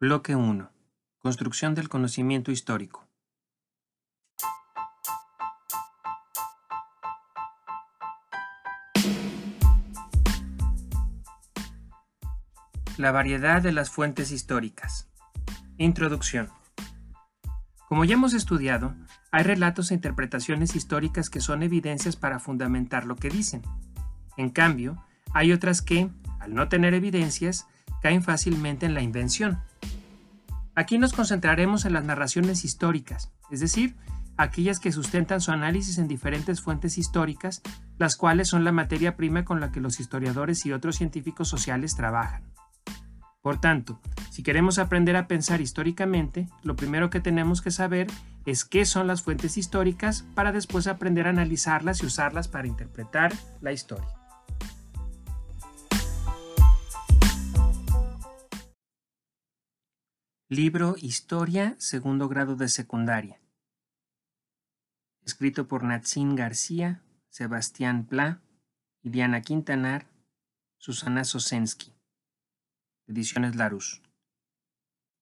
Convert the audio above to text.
Bloque 1. Construcción del conocimiento histórico. La variedad de las fuentes históricas. Introducción. Como ya hemos estudiado, hay relatos e interpretaciones históricas que son evidencias para fundamentar lo que dicen. En cambio, hay otras que, al no tener evidencias, caen fácilmente en la invención. Aquí nos concentraremos en las narraciones históricas, es decir, aquellas que sustentan su análisis en diferentes fuentes históricas, las cuales son la materia prima con la que los historiadores y otros científicos sociales trabajan. Por tanto, si queremos aprender a pensar históricamente, lo primero que tenemos que saber es qué son las fuentes históricas para después aprender a analizarlas y usarlas para interpretar la historia. Libro Historia, segundo grado de secundaria. Escrito por Natsin García, Sebastián Pla, Diana Quintanar, Susana Sosensky. Ediciones Larus.